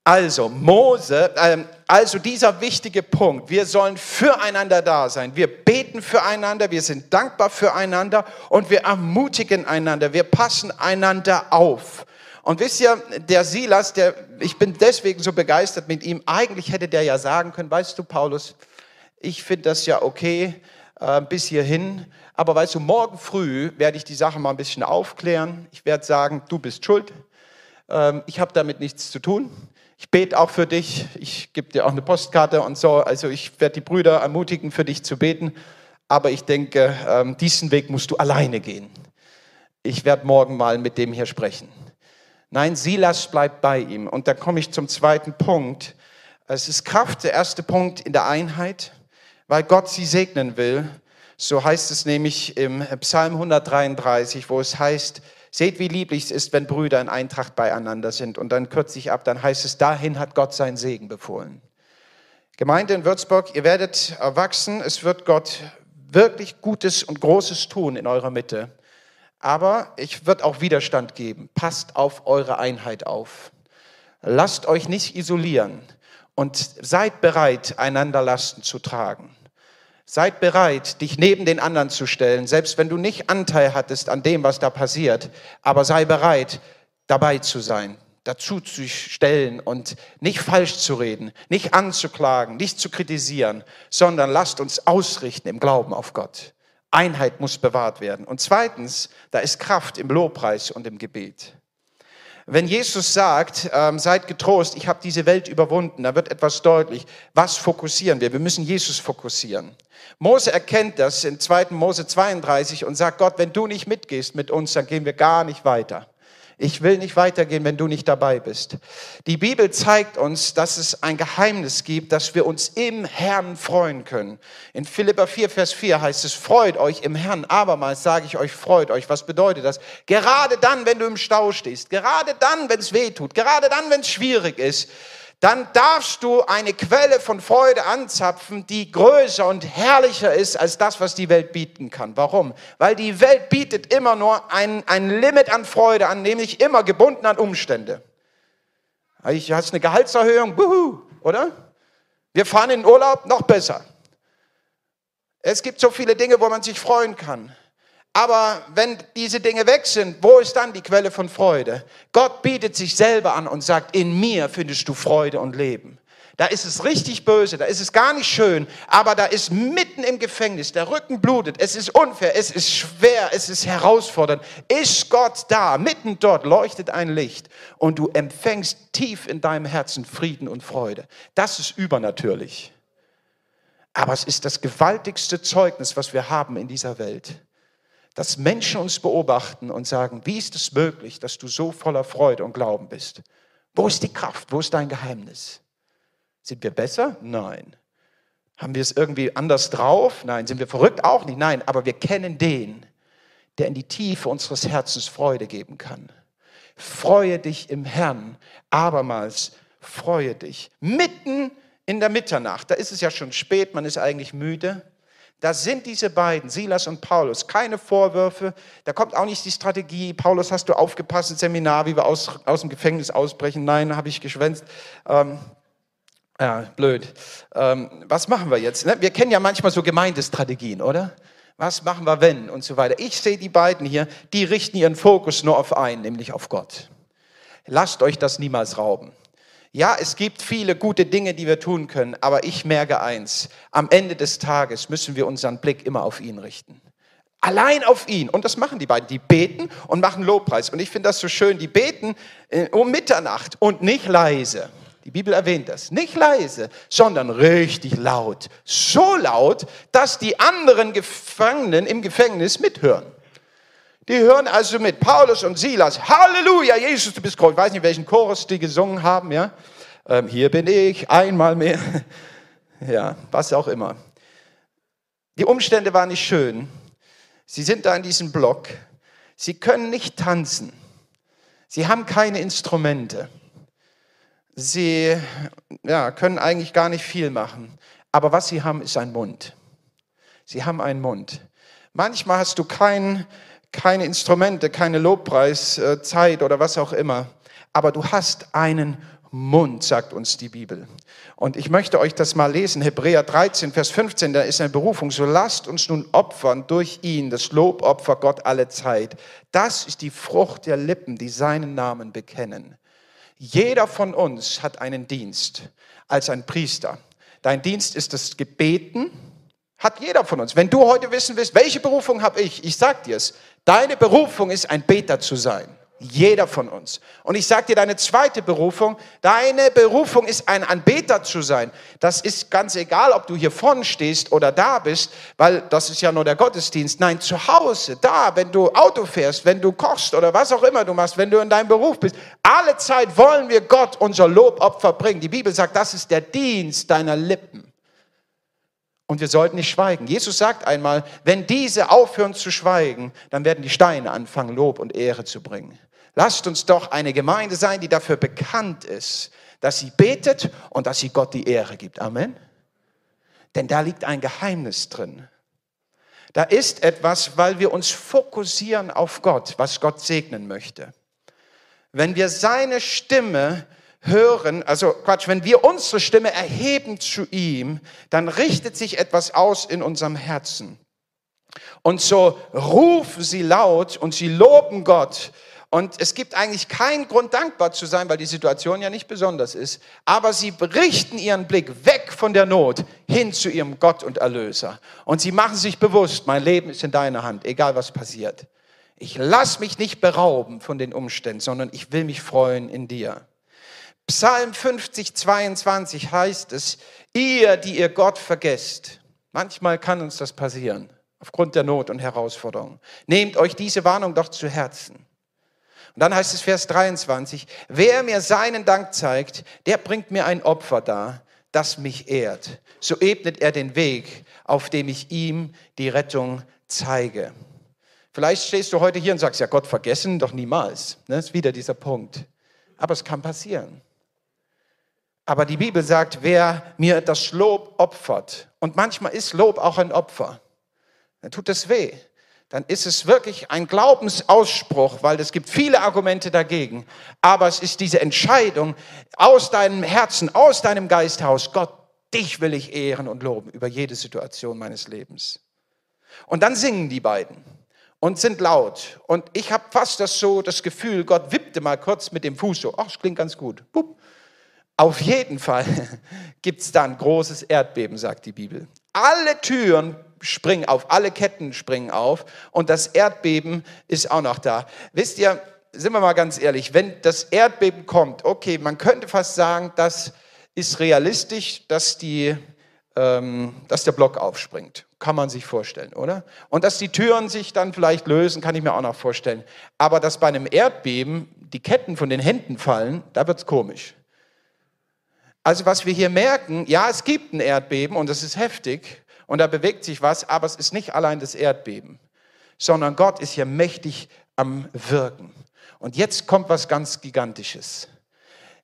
Speaker 2: Also, Mose, äh, also dieser wichtige Punkt, wir sollen füreinander da sein. Wir beten füreinander, wir sind dankbar füreinander und wir ermutigen einander, wir passen einander auf. Und wisst ihr, der Silas, der, ich bin deswegen so begeistert mit ihm, eigentlich hätte der ja sagen können, weißt du, Paulus, ich finde das ja okay, äh, bis hierhin, aber weißt du, morgen früh werde ich die Sache mal ein bisschen aufklären. Ich werde sagen, du bist schuld. Ähm, ich habe damit nichts zu tun. Ich bete auch für dich. Ich gebe dir auch eine Postkarte und so. Also ich werde die Brüder ermutigen, für dich zu beten. Aber ich denke, ähm, diesen Weg musst du alleine gehen. Ich werde morgen mal mit dem hier sprechen. Nein, Silas bleibt bei ihm. Und da komme ich zum zweiten Punkt. Es ist Kraft, der erste Punkt in der Einheit, weil Gott sie segnen will. So heißt es nämlich im Psalm 133, wo es heißt, Seht, wie lieblich es ist, wenn Brüder in Eintracht beieinander sind. Und dann kürze ich ab, dann heißt es, dahin hat Gott seinen Segen befohlen. Gemeinde in Würzburg, ihr werdet erwachsen, es wird Gott wirklich Gutes und Großes tun in eurer Mitte. Aber ich wird auch Widerstand geben. Passt auf eure Einheit auf. Lasst euch nicht isolieren und seid bereit, einander Lasten zu tragen. Seid bereit, dich neben den anderen zu stellen, selbst wenn du nicht Anteil hattest an dem, was da passiert, aber sei bereit, dabei zu sein, dazu zu stellen und nicht falsch zu reden, nicht anzuklagen, nicht zu kritisieren, sondern lasst uns ausrichten im Glauben auf Gott. Einheit muss bewahrt werden. Und zweitens, da ist Kraft im Lobpreis und im Gebet. Wenn Jesus sagt, ähm, seid getrost, ich habe diese Welt überwunden, da wird etwas deutlich. Was fokussieren wir? Wir müssen Jesus fokussieren. Mose erkennt das in 2. Mose 32 und sagt, Gott, wenn du nicht mitgehst mit uns, dann gehen wir gar nicht weiter. Ich will nicht weitergehen, wenn du nicht dabei bist. Die Bibel zeigt uns, dass es ein Geheimnis gibt, dass wir uns im Herrn freuen können. In Philippa 4, Vers 4 heißt es, freut euch im Herrn. Abermals sage ich euch, freut euch. Was bedeutet das? Gerade dann, wenn du im Stau stehst, gerade dann, wenn es weh tut, gerade dann, wenn es schwierig ist, dann darfst du eine Quelle von Freude anzapfen, die größer und herrlicher ist als das, was die Welt bieten kann. Warum? Weil die Welt bietet immer nur ein, ein Limit an Freude an, nämlich immer gebunden an Umstände. Ich hast eine Gehaltserhöhung, buhu, oder? Wir fahren in den Urlaub, noch besser. Es gibt so viele Dinge, wo man sich freuen kann. Aber wenn diese Dinge weg sind, wo ist dann die Quelle von Freude? Gott bietet sich selber an und sagt, in mir findest du Freude und Leben. Da ist es richtig böse, da ist es gar nicht schön, aber da ist mitten im Gefängnis, der Rücken blutet, es ist unfair, es ist schwer, es ist herausfordernd. Ist Gott da? Mitten dort leuchtet ein Licht und du empfängst tief in deinem Herzen Frieden und Freude. Das ist übernatürlich. Aber es ist das gewaltigste Zeugnis, was wir haben in dieser Welt dass Menschen uns beobachten und sagen, wie ist es möglich, dass du so voller Freude und Glauben bist? Wo ist die Kraft? Wo ist dein Geheimnis? Sind wir besser? Nein. Haben wir es irgendwie anders drauf? Nein. Sind wir verrückt? Auch nicht. Nein. Aber wir kennen den, der in die Tiefe unseres Herzens Freude geben kann. Freue dich im Herrn. Abermals freue dich. Mitten in der Mitternacht, da ist es ja schon spät, man ist eigentlich müde. Da sind diese beiden, Silas und Paulus, keine Vorwürfe. Da kommt auch nicht die Strategie, Paulus, hast du aufgepasst, Seminar, wie wir aus, aus dem Gefängnis ausbrechen. Nein, habe ich geschwänzt. Ähm, ja, blöd. Ähm, was machen wir jetzt? Ne? Wir kennen ja manchmal so Gemeindestrategien, oder? Was machen wir, wenn? Und so weiter. Ich sehe die beiden hier, die richten ihren Fokus nur auf einen, nämlich auf Gott. Lasst euch das niemals rauben. Ja, es gibt viele gute Dinge, die wir tun können, aber ich merke eins, am Ende des Tages müssen wir unseren Blick immer auf ihn richten. Allein auf ihn. Und das machen die beiden. Die beten und machen Lobpreis. Und ich finde das so schön. Die beten äh, um Mitternacht und nicht leise. Die Bibel erwähnt das. Nicht leise, sondern richtig laut. So laut, dass die anderen Gefangenen im Gefängnis mithören. Die hören also mit Paulus und Silas, Halleluja, Jesus, du bist groß. Ich weiß nicht, welchen Chorus die gesungen haben, ja. Ähm, hier bin ich, einmal mehr. ja, was auch immer. Die Umstände waren nicht schön. Sie sind da in diesem Block. Sie können nicht tanzen. Sie haben keine Instrumente. Sie ja, können eigentlich gar nicht viel machen. Aber was sie haben, ist ein Mund. Sie haben einen Mund. Manchmal hast du keinen keine Instrumente, keine Lobpreiszeit oder was auch immer. Aber du hast einen Mund, sagt uns die Bibel. Und ich möchte euch das mal lesen. Hebräer 13, Vers 15, da ist eine Berufung. So lasst uns nun opfern durch ihn, das Lobopfer Gott alle Zeit. Das ist die Frucht der Lippen, die seinen Namen bekennen. Jeder von uns hat einen Dienst als ein Priester. Dein Dienst ist das Gebeten, hat jeder von uns. Wenn du heute wissen willst, welche Berufung habe ich, ich sag dir es, deine Berufung ist ein Beter zu sein. Jeder von uns. Und ich sage dir deine zweite Berufung. Deine Berufung ist ein Anbeter zu sein. Das ist ganz egal, ob du hier vorne stehst oder da bist, weil das ist ja nur der Gottesdienst. Nein, zu Hause, da, wenn du Auto fährst, wenn du kochst oder was auch immer du machst, wenn du in deinem Beruf bist. Alle Zeit wollen wir Gott unser Lobopfer bringen. Die Bibel sagt, das ist der Dienst deiner Lippen. Und wir sollten nicht schweigen. Jesus sagt einmal, wenn diese aufhören zu schweigen, dann werden die Steine anfangen, Lob und Ehre zu bringen. Lasst uns doch eine Gemeinde sein, die dafür bekannt ist, dass sie betet und dass sie Gott die Ehre gibt. Amen. Denn da liegt ein Geheimnis drin. Da ist etwas, weil wir uns fokussieren auf Gott, was Gott segnen möchte. Wenn wir seine Stimme hören, also Quatsch, wenn wir unsere Stimme erheben zu ihm, dann richtet sich etwas aus in unserem Herzen. Und so rufen sie laut und sie loben Gott und es gibt eigentlich keinen Grund, dankbar zu sein, weil die Situation ja nicht besonders ist. Aber sie richten ihren Blick weg von der Not hin zu ihrem Gott und Erlöser. Und sie machen sich bewusst, mein Leben ist in deiner Hand, egal was passiert. Ich lass mich nicht berauben von den Umständen, sondern ich will mich freuen in dir. Psalm 50, 22 heißt es, ihr, die ihr Gott vergesst. Manchmal kann uns das passieren, aufgrund der Not und Herausforderung. Nehmt euch diese Warnung doch zu Herzen. Und dann heißt es Vers 23, wer mir seinen Dank zeigt, der bringt mir ein Opfer dar, das mich ehrt. So ebnet er den Weg, auf dem ich ihm die Rettung zeige. Vielleicht stehst du heute hier und sagst, ja Gott vergessen, doch niemals. Das ist wieder dieser Punkt. Aber es kann passieren. Aber die Bibel sagt, wer mir das Lob opfert, und manchmal ist Lob auch ein Opfer, dann tut es weh dann ist es wirklich ein Glaubensausspruch, weil es gibt viele Argumente dagegen. Aber es ist diese Entscheidung aus deinem Herzen, aus deinem Geist heraus, Gott, dich will ich ehren und loben über jede Situation meines Lebens. Und dann singen die beiden und sind laut. Und ich habe fast das so das Gefühl, Gott wippte mal kurz mit dem Fuß so, ach, das klingt ganz gut. Bup. Auf jeden Fall gibt es da ein großes Erdbeben, sagt die Bibel. Alle Türen springen auf, alle Ketten springen auf und das Erdbeben ist auch noch da. Wisst ihr, sind wir mal ganz ehrlich, wenn das Erdbeben kommt, okay, man könnte fast sagen, das ist realistisch, dass, die, ähm, dass der Block aufspringt. Kann man sich vorstellen, oder? Und dass die Türen sich dann vielleicht lösen, kann ich mir auch noch vorstellen. Aber dass bei einem Erdbeben die Ketten von den Händen fallen, da wird es komisch. Also was wir hier merken, ja, es gibt ein Erdbeben und es ist heftig, und da bewegt sich was, aber es ist nicht allein das Erdbeben, sondern Gott ist hier mächtig am Wirken. Und jetzt kommt was ganz Gigantisches.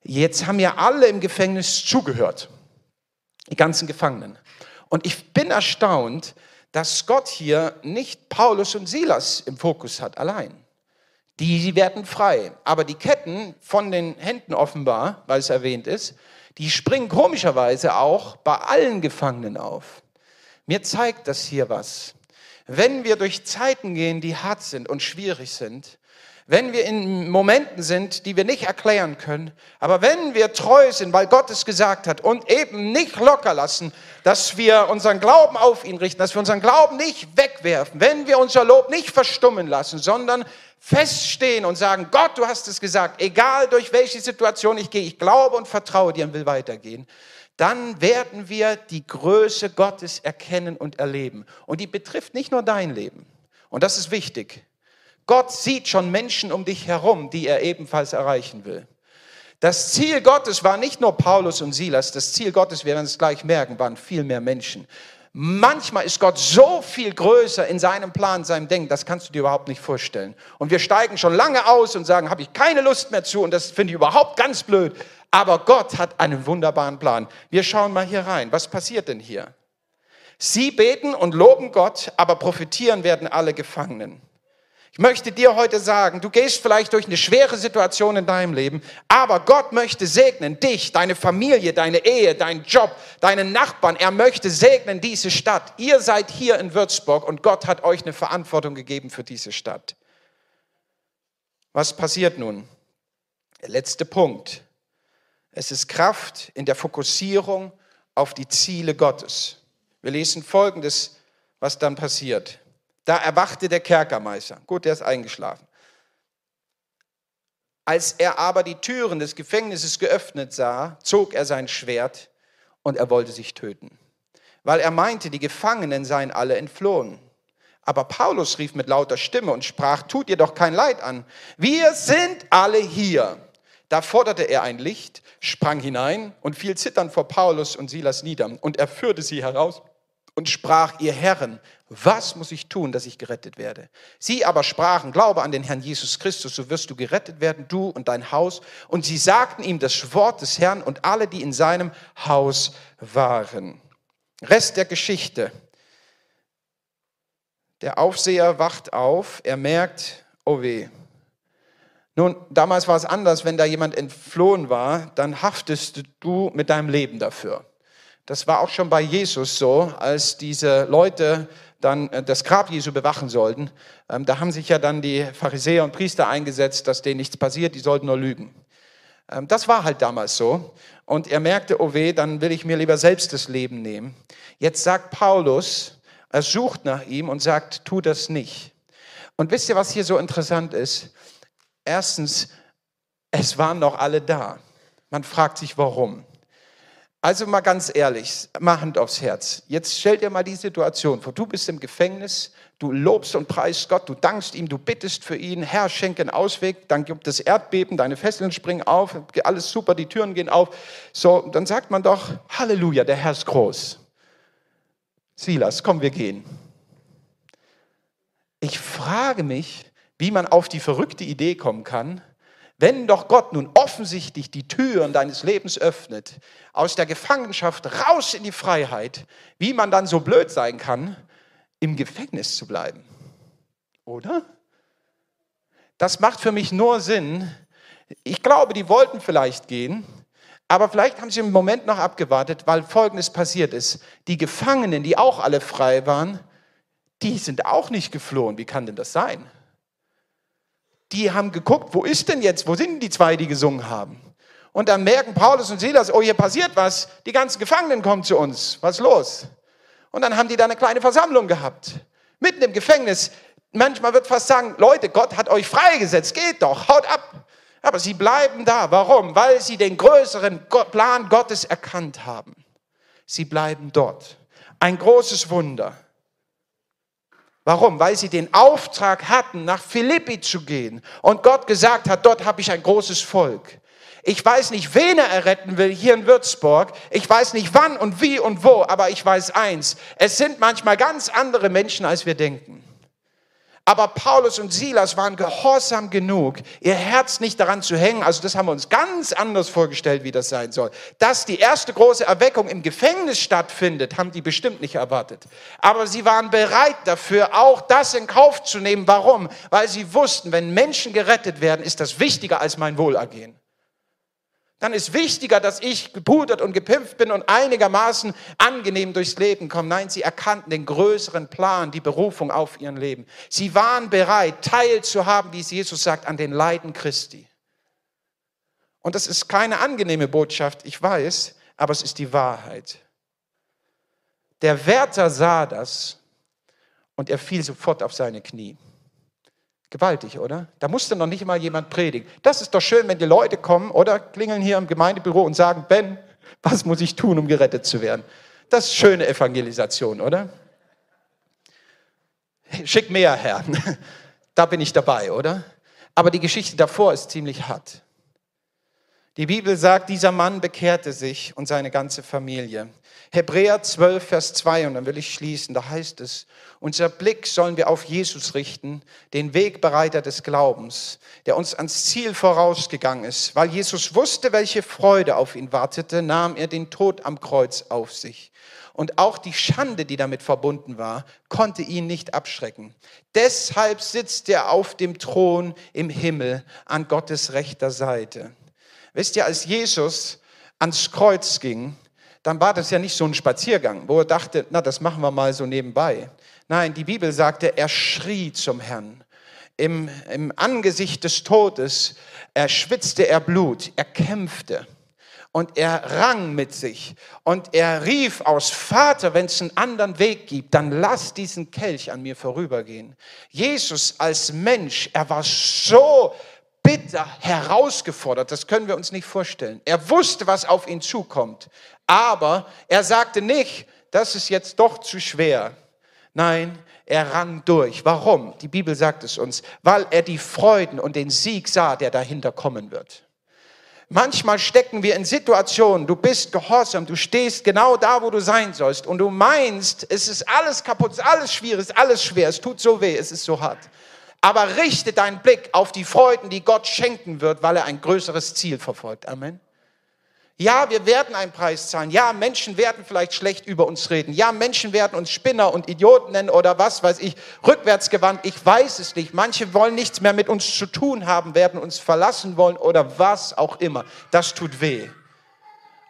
Speaker 2: Jetzt haben ja alle im Gefängnis zugehört, die ganzen Gefangenen. Und ich bin erstaunt, dass Gott hier nicht Paulus und Silas im Fokus hat, allein. Die werden frei. Aber die Ketten von den Händen offenbar, weil es erwähnt ist, die springen komischerweise auch bei allen Gefangenen auf. Mir zeigt das hier was. Wenn wir durch Zeiten gehen, die hart sind und schwierig sind, wenn wir in Momenten sind, die wir nicht erklären können, aber wenn wir treu sind, weil Gott es gesagt hat und eben nicht locker lassen, dass wir unseren Glauben auf ihn richten, dass wir unseren Glauben nicht wegwerfen, wenn wir unser Lob nicht verstummen lassen, sondern feststehen und sagen, Gott, du hast es gesagt, egal durch welche Situation ich gehe, ich glaube und vertraue dir und will weitergehen, dann werden wir die Größe Gottes erkennen und erleben. Und die betrifft nicht nur dein Leben. Und das ist wichtig. Gott sieht schon Menschen um dich herum, die er ebenfalls erreichen will. Das Ziel Gottes war nicht nur Paulus und Silas, das Ziel Gottes, wir werden es gleich merken, waren viel mehr Menschen. Manchmal ist Gott so viel größer in seinem Plan, seinem Denken, das kannst du dir überhaupt nicht vorstellen. Und wir steigen schon lange aus und sagen, habe ich keine Lust mehr zu und das finde ich überhaupt ganz blöd. Aber Gott hat einen wunderbaren Plan. Wir schauen mal hier rein. Was passiert denn hier? Sie beten und loben Gott, aber profitieren werden alle Gefangenen. Ich möchte dir heute sagen, du gehst vielleicht durch eine schwere Situation in deinem Leben, aber Gott möchte segnen dich, deine Familie, deine Ehe, deinen Job, deinen Nachbarn. Er möchte segnen diese Stadt. Ihr seid hier in Würzburg und Gott hat euch eine Verantwortung gegeben für diese Stadt. Was passiert nun? Der letzte Punkt. Es ist Kraft in der Fokussierung auf die Ziele Gottes. Wir lesen Folgendes, was dann passiert. Da erwachte der Kerkermeister. Gut, der ist eingeschlafen. Als er aber die Türen des Gefängnisses geöffnet sah, zog er sein Schwert und er wollte sich töten, weil er meinte, die Gefangenen seien alle entflohen. Aber Paulus rief mit lauter Stimme und sprach, tut ihr doch kein Leid an. Wir sind alle hier. Da forderte er ein Licht, sprang hinein und fiel zitternd vor Paulus und Silas nieder. Und er führte sie heraus und sprach, ihr Herren, was muss ich tun, dass ich gerettet werde? Sie aber sprachen, glaube an den Herrn Jesus Christus, so wirst du gerettet werden, du und dein Haus. Und sie sagten ihm das Wort des Herrn und alle, die in seinem Haus waren. Rest der Geschichte. Der Aufseher wacht auf, er merkt, oh weh. Nun, damals war es anders, wenn da jemand entflohen war, dann haftest du mit deinem Leben dafür. Das war auch schon bei Jesus so, als diese Leute dann äh, das Grab Jesu bewachen sollten. Ähm, da haben sich ja dann die Pharisäer und Priester eingesetzt, dass denen nichts passiert, die sollten nur lügen. Ähm, das war halt damals so. Und er merkte, oh weh, dann will ich mir lieber selbst das Leben nehmen. Jetzt sagt Paulus, er sucht nach ihm und sagt, tu das nicht. Und wisst ihr, was hier so interessant ist? Erstens, es waren noch alle da. Man fragt sich, warum. Also mal ganz ehrlich, mal Hand aufs Herz. Jetzt stell dir mal die Situation vor. Du bist im Gefängnis, du lobst und preist Gott, du dankst ihm, du bittest für ihn, Herr, schenke einen Ausweg, dann gibt es Erdbeben, deine Fesseln springen auf, alles super, die Türen gehen auf. So, dann sagt man doch, Halleluja, der Herr ist groß. Silas, komm, wir gehen. Ich frage mich, wie man auf die verrückte Idee kommen kann, wenn doch Gott nun offensichtlich die Türen deines Lebens öffnet, aus der Gefangenschaft raus in die Freiheit, wie man dann so blöd sein kann, im Gefängnis zu bleiben. Oder? Das macht für mich nur Sinn. Ich glaube, die wollten vielleicht gehen, aber vielleicht haben sie im Moment noch abgewartet, weil Folgendes passiert ist. Die Gefangenen, die auch alle frei waren, die sind auch nicht geflohen. Wie kann denn das sein? Die haben geguckt, wo ist denn jetzt, wo sind die zwei, die gesungen haben? Und dann merken Paulus und Silas, oh, hier passiert was. Die ganzen Gefangenen kommen zu uns. Was ist los? Und dann haben die da eine kleine Versammlung gehabt. Mitten im Gefängnis. Manchmal wird fast sagen, Leute, Gott hat euch freigesetzt. Geht doch, haut ab. Aber sie bleiben da. Warum? Weil sie den größeren Plan Gottes erkannt haben. Sie bleiben dort. Ein großes Wunder. Warum? Weil sie den Auftrag hatten, nach Philippi zu gehen. Und Gott gesagt hat, dort habe ich ein großes Volk. Ich weiß nicht, wen er erretten will hier in Würzburg. Ich weiß nicht wann und wie und wo, aber ich weiß eins. Es sind manchmal ganz andere Menschen, als wir denken. Aber Paulus und Silas waren gehorsam genug, ihr Herz nicht daran zu hängen. Also das haben wir uns ganz anders vorgestellt, wie das sein soll. Dass die erste große Erweckung im Gefängnis stattfindet, haben die bestimmt nicht erwartet. Aber sie waren bereit dafür, auch das in Kauf zu nehmen. Warum? Weil sie wussten, wenn Menschen gerettet werden, ist das wichtiger als mein Wohlergehen dann ist wichtiger, dass ich gepudert und gepimpft bin und einigermaßen angenehm durchs Leben komme. Nein, sie erkannten den größeren Plan, die Berufung auf ihren Leben. Sie waren bereit, teilzuhaben, wie es Jesus sagt, an den Leiden Christi. Und das ist keine angenehme Botschaft, ich weiß, aber es ist die Wahrheit. Der Wärter sah das und er fiel sofort auf seine Knie. Gewaltig, oder? Da musste noch nicht mal jemand predigen. Das ist doch schön, wenn die Leute kommen oder klingeln hier im Gemeindebüro und sagen, Ben, was muss ich tun, um gerettet zu werden? Das ist schöne Evangelisation, oder? Schick mehr, Herr. Da bin ich dabei, oder? Aber die Geschichte davor ist ziemlich hart. Die Bibel sagt, dieser Mann bekehrte sich und seine ganze Familie. Hebräer 12, Vers 2, und dann will ich schließen, da heißt es, unser Blick sollen wir auf Jesus richten, den Wegbereiter des Glaubens, der uns ans Ziel vorausgegangen ist. Weil Jesus wusste, welche Freude auf ihn wartete, nahm er den Tod am Kreuz auf sich. Und auch die Schande, die damit verbunden war, konnte ihn nicht abschrecken. Deshalb sitzt er auf dem Thron im Himmel an Gottes rechter Seite. Wisst ihr, als Jesus ans Kreuz ging, dann war das ja nicht so ein Spaziergang, wo er dachte, na, das machen wir mal so nebenbei. Nein, die Bibel sagte, er schrie zum Herrn. Im, Im Angesicht des Todes erschwitzte er Blut, er kämpfte und er rang mit sich und er rief aus, Vater, wenn es einen anderen Weg gibt, dann lass diesen Kelch an mir vorübergehen. Jesus als Mensch, er war so bitter herausgefordert. Das können wir uns nicht vorstellen. Er wusste, was auf ihn zukommt. Aber er sagte nicht, das ist jetzt doch zu schwer. Nein, er rang durch. Warum? Die Bibel sagt es uns. Weil er die Freuden und den Sieg sah, der dahinter kommen wird. Manchmal stecken wir in Situationen, du bist gehorsam, du stehst genau da, wo du sein sollst und du meinst, es ist alles kaputt, es ist alles schwierig, es ist alles schwer, es tut so weh, es ist so hart. Aber richte deinen Blick auf die Freuden, die Gott schenken wird, weil er ein größeres Ziel verfolgt. Amen. Ja, wir werden einen Preis zahlen. Ja, Menschen werden vielleicht schlecht über uns reden. Ja, Menschen werden uns Spinner und Idioten nennen oder was weiß ich, rückwärtsgewandt. Ich weiß es nicht. Manche wollen nichts mehr mit uns zu tun haben, werden uns verlassen wollen oder was auch immer. Das tut weh.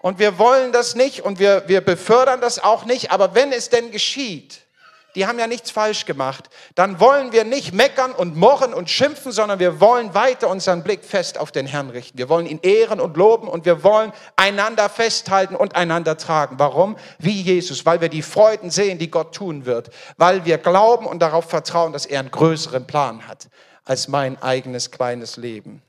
Speaker 2: Und wir wollen das nicht und wir, wir befördern das auch nicht. Aber wenn es denn geschieht, die haben ja nichts falsch gemacht, dann wollen wir nicht meckern und murren und schimpfen, sondern wir wollen weiter unseren Blick fest auf den Herrn richten. Wir wollen ihn ehren und loben und wir wollen einander festhalten und einander tragen. Warum? Wie Jesus, weil wir die Freuden sehen, die Gott tun wird, weil wir glauben und darauf vertrauen, dass er einen größeren Plan hat als mein eigenes kleines Leben.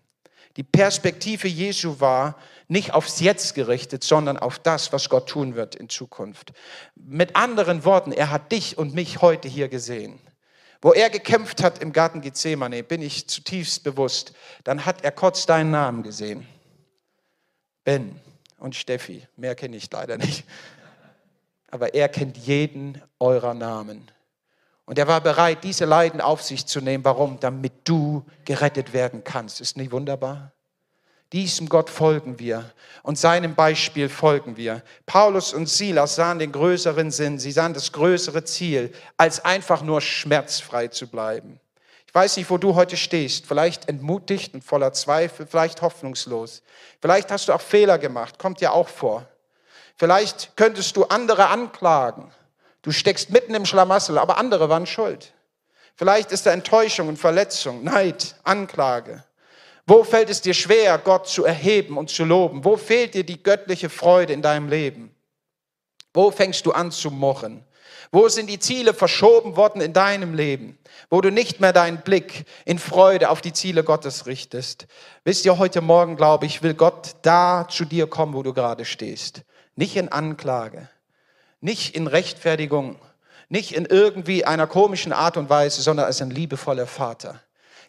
Speaker 2: Die Perspektive Jesu war, nicht aufs Jetzt gerichtet, sondern auf das, was Gott tun wird in Zukunft. Mit anderen Worten, er hat dich und mich heute hier gesehen. Wo er gekämpft hat im Garten Gethsemane, bin ich zutiefst bewusst, dann hat er kurz deinen Namen gesehen. Ben und Steffi, mehr kenne ich leider nicht. Aber er kennt jeden eurer Namen. Und er war bereit, diese Leiden auf sich zu nehmen. Warum? Damit du gerettet werden kannst. Ist nicht wunderbar? Diesem Gott folgen wir und seinem Beispiel folgen wir. Paulus und Silas sahen den größeren Sinn, sie sahen das größere Ziel, als einfach nur schmerzfrei zu bleiben. Ich weiß nicht, wo du heute stehst, vielleicht entmutigt und voller Zweifel, vielleicht hoffnungslos. Vielleicht hast du auch Fehler gemacht, kommt ja auch vor. Vielleicht könntest du andere anklagen. Du steckst mitten im Schlamassel, aber andere waren schuld. Vielleicht ist da Enttäuschung und Verletzung, Neid, Anklage. Wo fällt es dir schwer, Gott zu erheben und zu loben? Wo fehlt dir die göttliche Freude in deinem Leben? Wo fängst du an zu mochen? Wo sind die Ziele verschoben worden in deinem Leben, wo du nicht mehr deinen Blick in Freude auf die Ziele Gottes richtest? Wisst ihr, heute Morgen glaube ich, will Gott da zu dir kommen, wo du gerade stehst. Nicht in Anklage, nicht in Rechtfertigung, nicht in irgendwie einer komischen Art und Weise, sondern als ein liebevoller Vater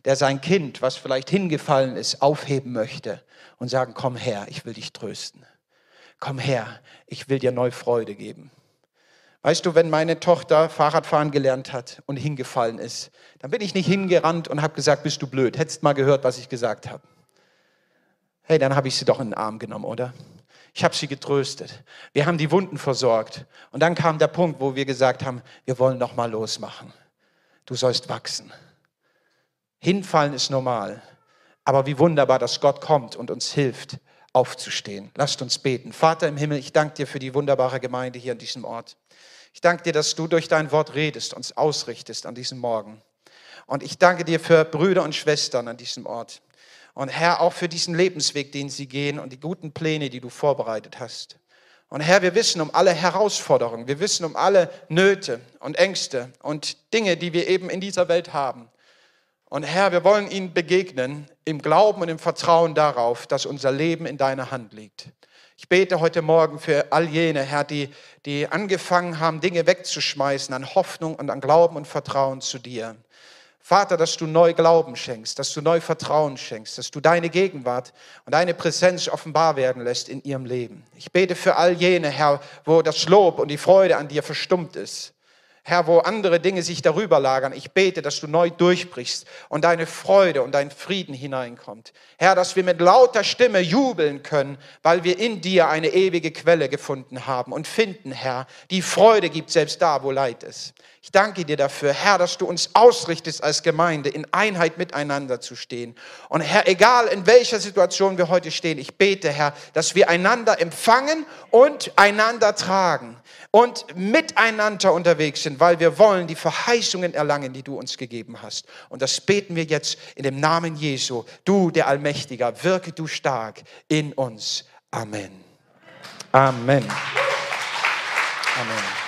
Speaker 2: der sein Kind, was vielleicht hingefallen ist, aufheben möchte und sagen, komm her, ich will dich trösten. Komm her, ich will dir neue Freude geben. Weißt du, wenn meine Tochter Fahrradfahren gelernt hat und hingefallen ist, dann bin ich nicht hingerannt und habe gesagt, bist du blöd, hättest mal gehört, was ich gesagt habe. Hey, dann habe ich sie doch in den Arm genommen, oder? Ich habe sie getröstet. Wir haben die Wunden versorgt. Und dann kam der Punkt, wo wir gesagt haben, wir wollen noch mal losmachen. Du sollst wachsen. Hinfallen ist normal. Aber wie wunderbar, dass Gott kommt und uns hilft, aufzustehen. Lasst uns beten. Vater im Himmel, ich danke dir für die wunderbare Gemeinde hier an diesem Ort. Ich danke dir, dass du durch dein Wort redest, uns ausrichtest an diesem Morgen. Und ich danke dir für Brüder und Schwestern an diesem Ort. Und Herr, auch für diesen Lebensweg, den sie gehen und die guten Pläne, die du vorbereitet hast. Und Herr, wir wissen um alle Herausforderungen, wir wissen um alle Nöte und Ängste und Dinge, die wir eben in dieser Welt haben. Und Herr, wir wollen ihnen begegnen im Glauben und im Vertrauen darauf, dass unser Leben in deiner Hand liegt. Ich bete heute Morgen für all jene, Herr, die, die angefangen haben, Dinge wegzuschmeißen an Hoffnung und an Glauben und Vertrauen zu dir. Vater, dass du neu Glauben schenkst, dass du neu Vertrauen schenkst, dass du deine Gegenwart und deine Präsenz offenbar werden lässt in ihrem Leben. Ich bete für all jene, Herr, wo das Lob und die Freude an dir verstummt ist. Herr, wo andere Dinge sich darüber lagern, ich bete, dass du neu durchbrichst und deine Freude und dein Frieden hineinkommt. Herr, dass wir mit lauter Stimme jubeln können, weil wir in dir eine ewige Quelle gefunden haben und finden, Herr, die Freude gibt selbst da, wo Leid ist. Ich danke dir dafür, Herr, dass du uns ausrichtest als Gemeinde, in Einheit miteinander zu stehen. Und Herr, egal in welcher Situation wir heute stehen, ich bete, Herr, dass wir einander empfangen und einander tragen und miteinander unterwegs sind, weil wir wollen die Verheißungen erlangen, die du uns gegeben hast. Und das beten wir jetzt in dem Namen Jesu. Du, der Allmächtiger, wirke du stark in uns. Amen. Amen. Amen.